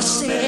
get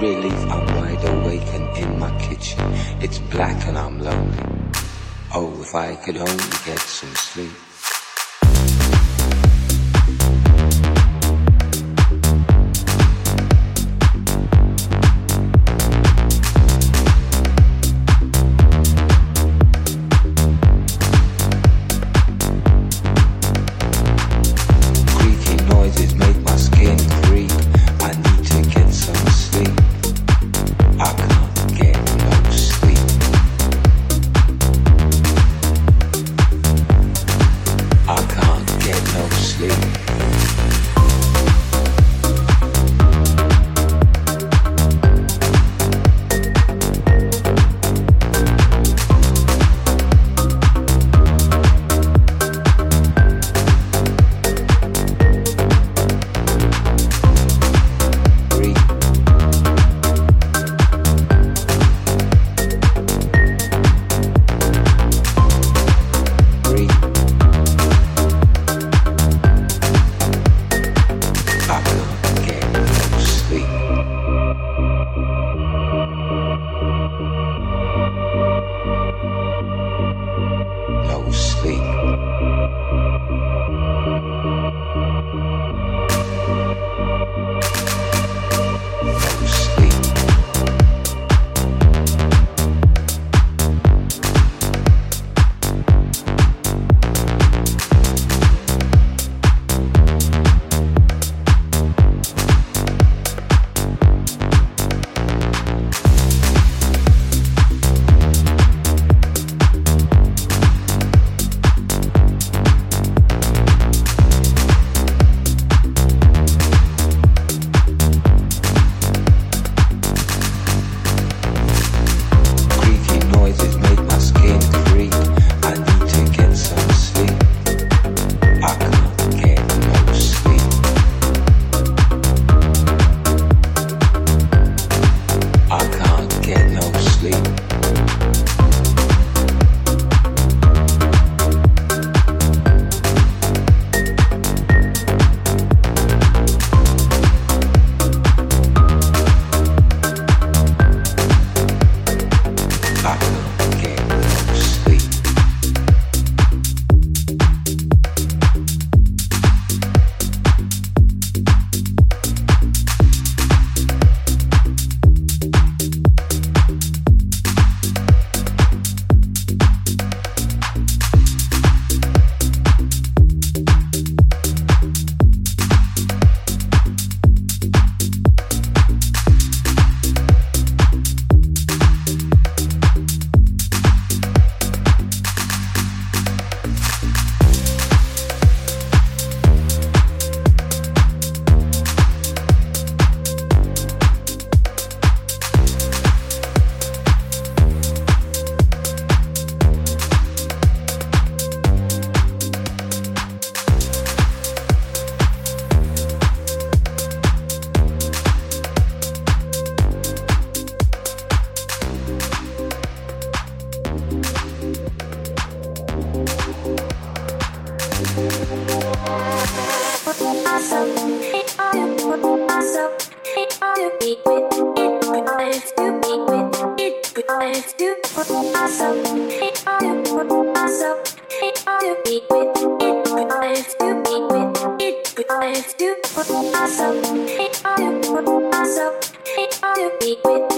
Relief. I'm wide awake and in my kitchen. It's black and I'm lonely. Oh, if I could only get some sleep. It's too awesome. It's too I It's to be with it. To be with it. It's too to be with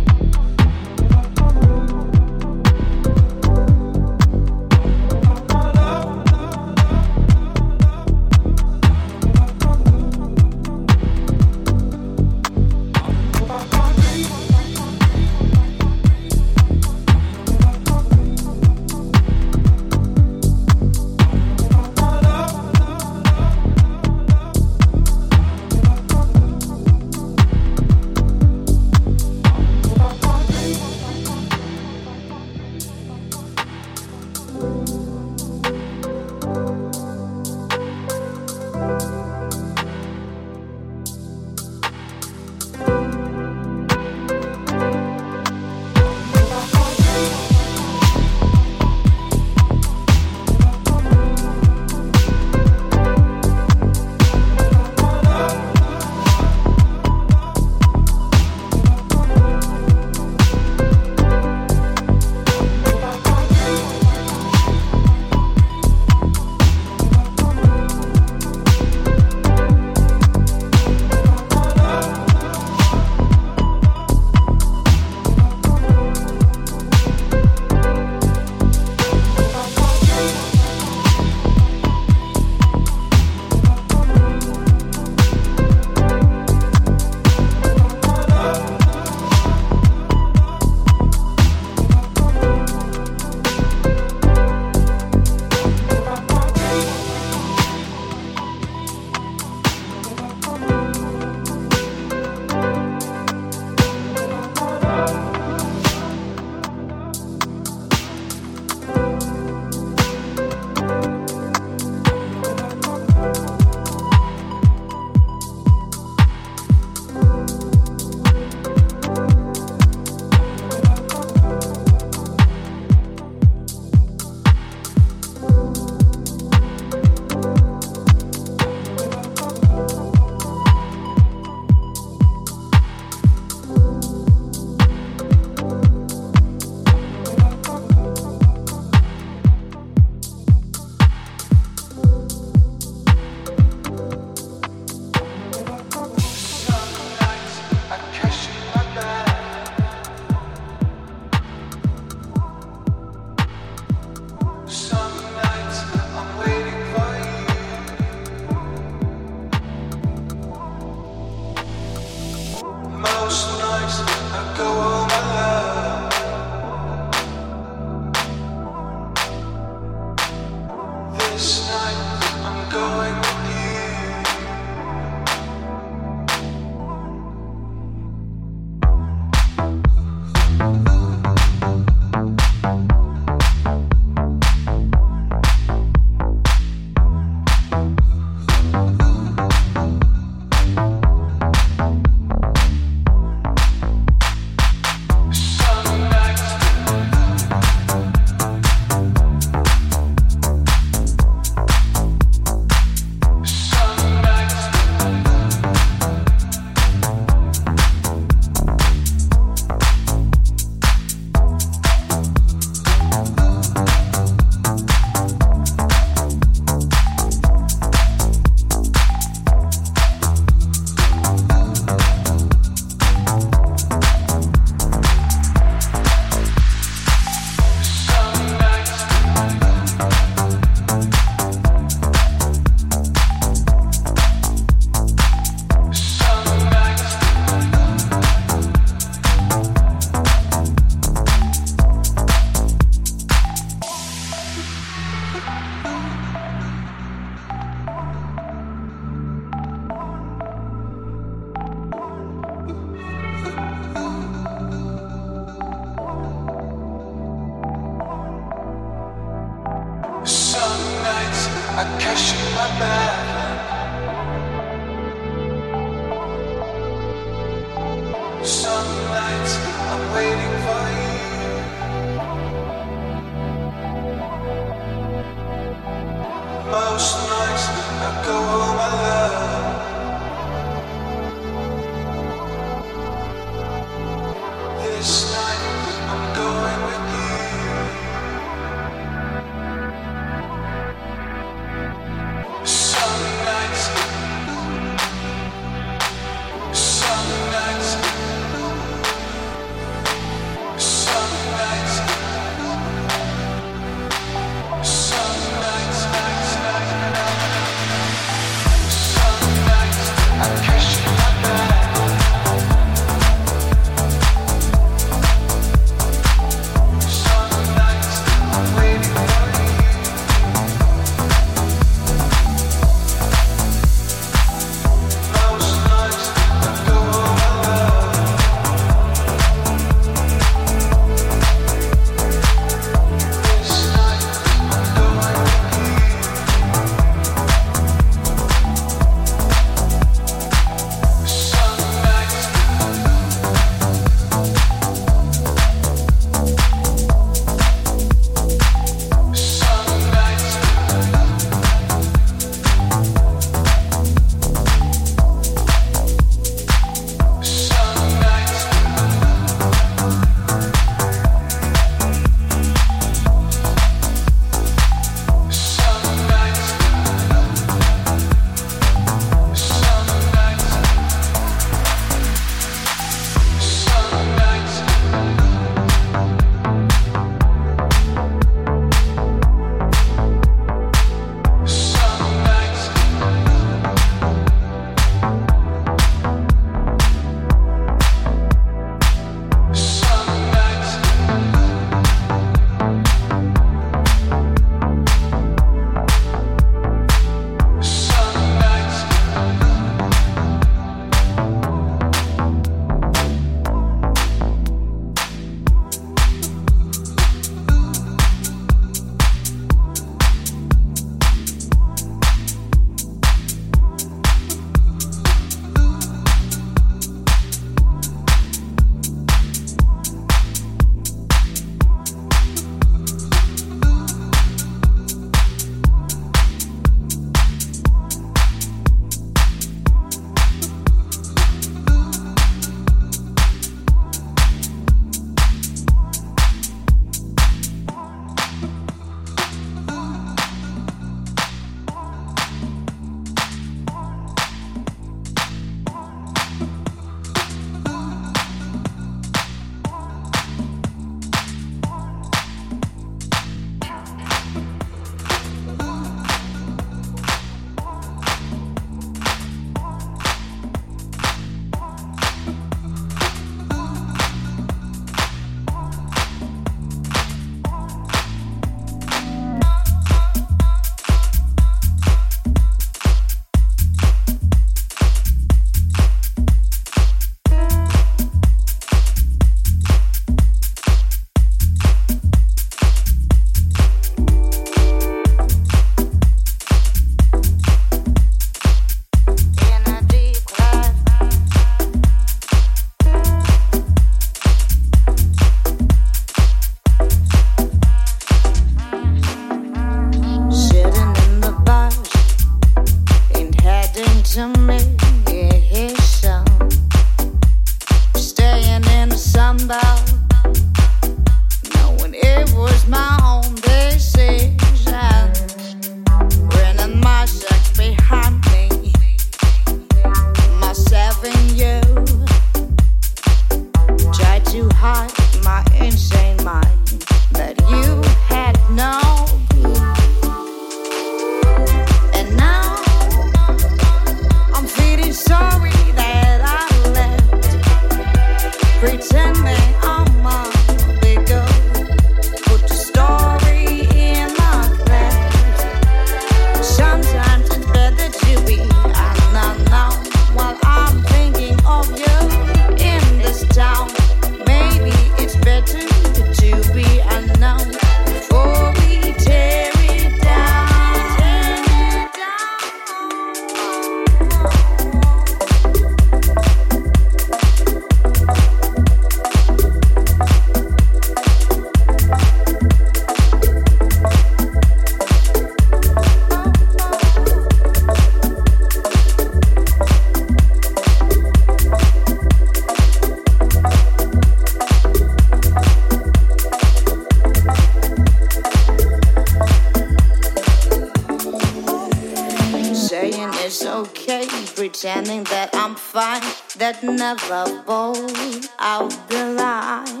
never bold out the line.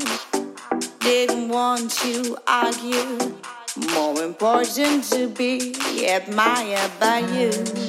Didn't want to argue. More important to be admired by you.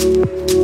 Baby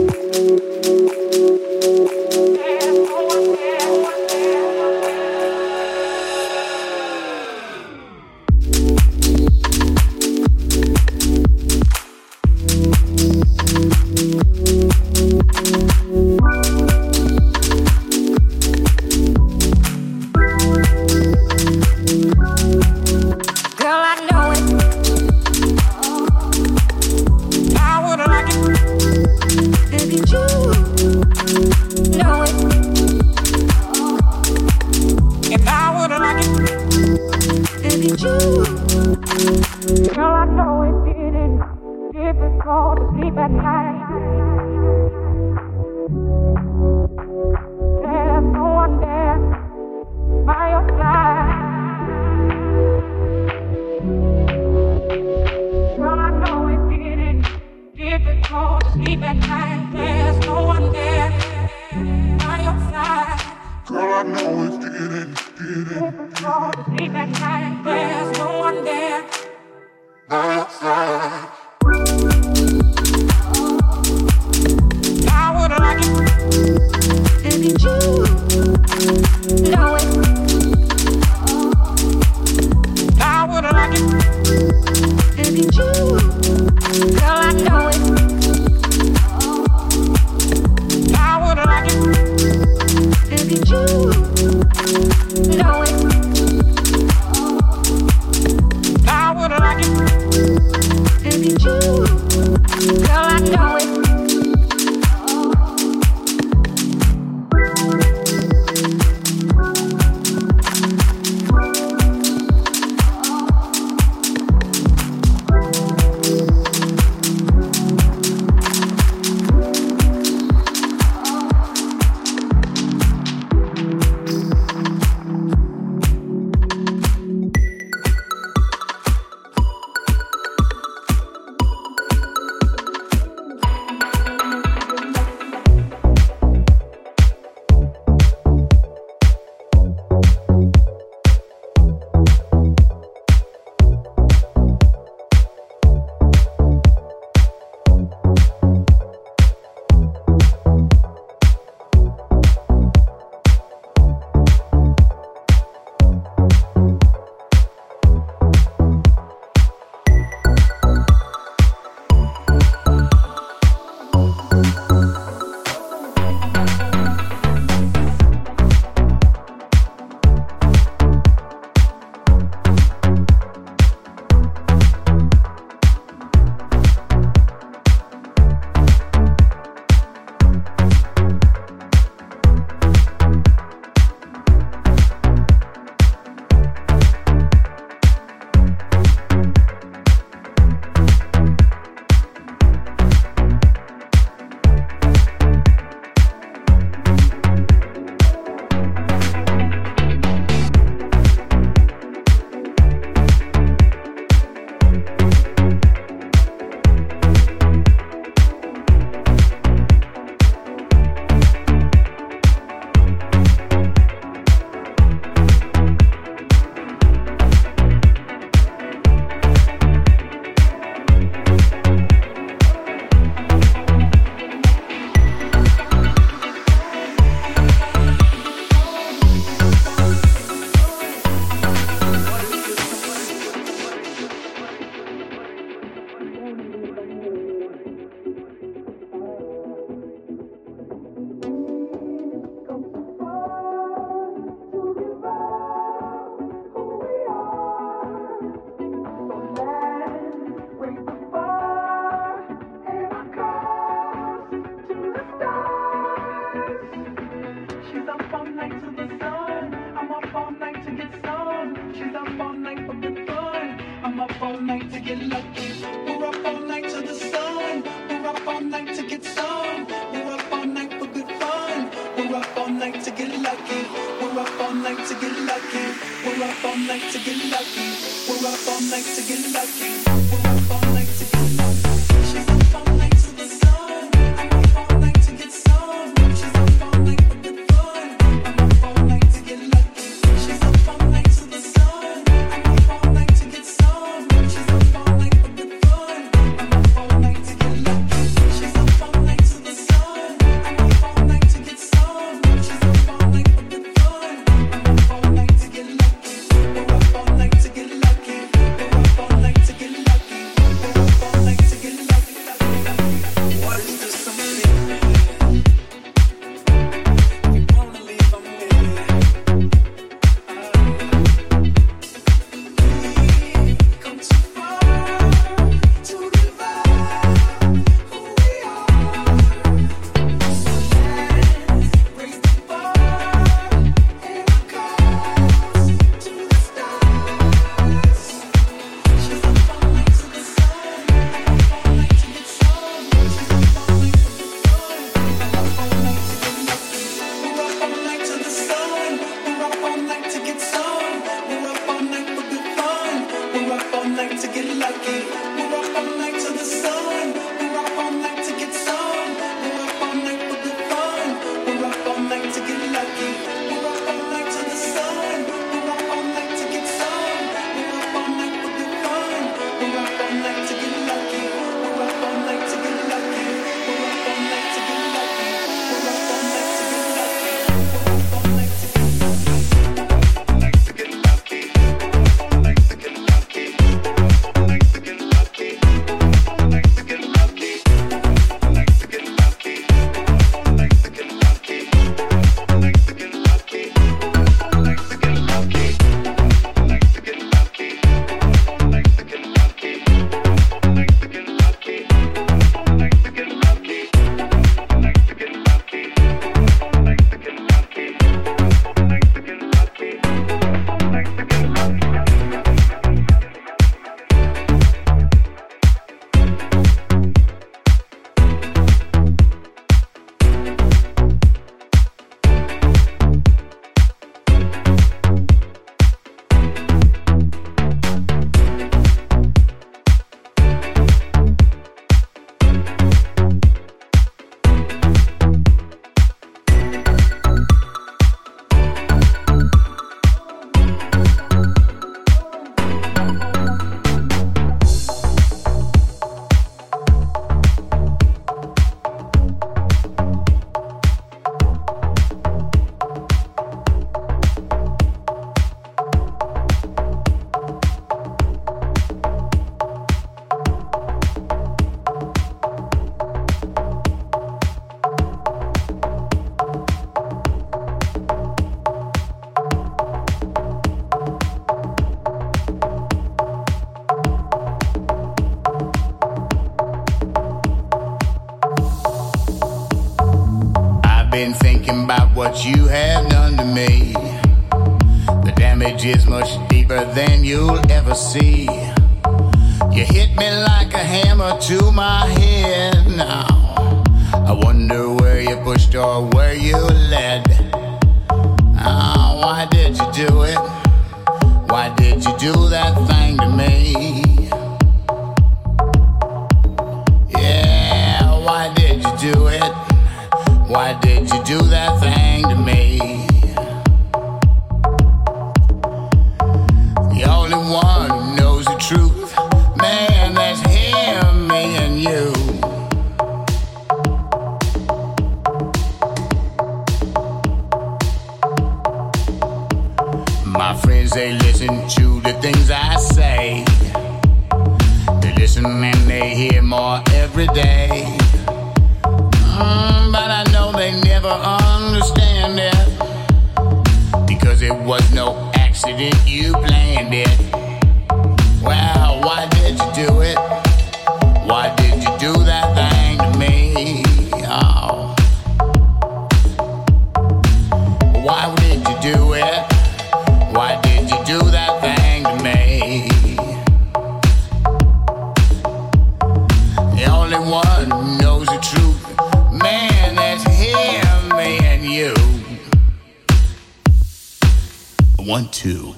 one, two.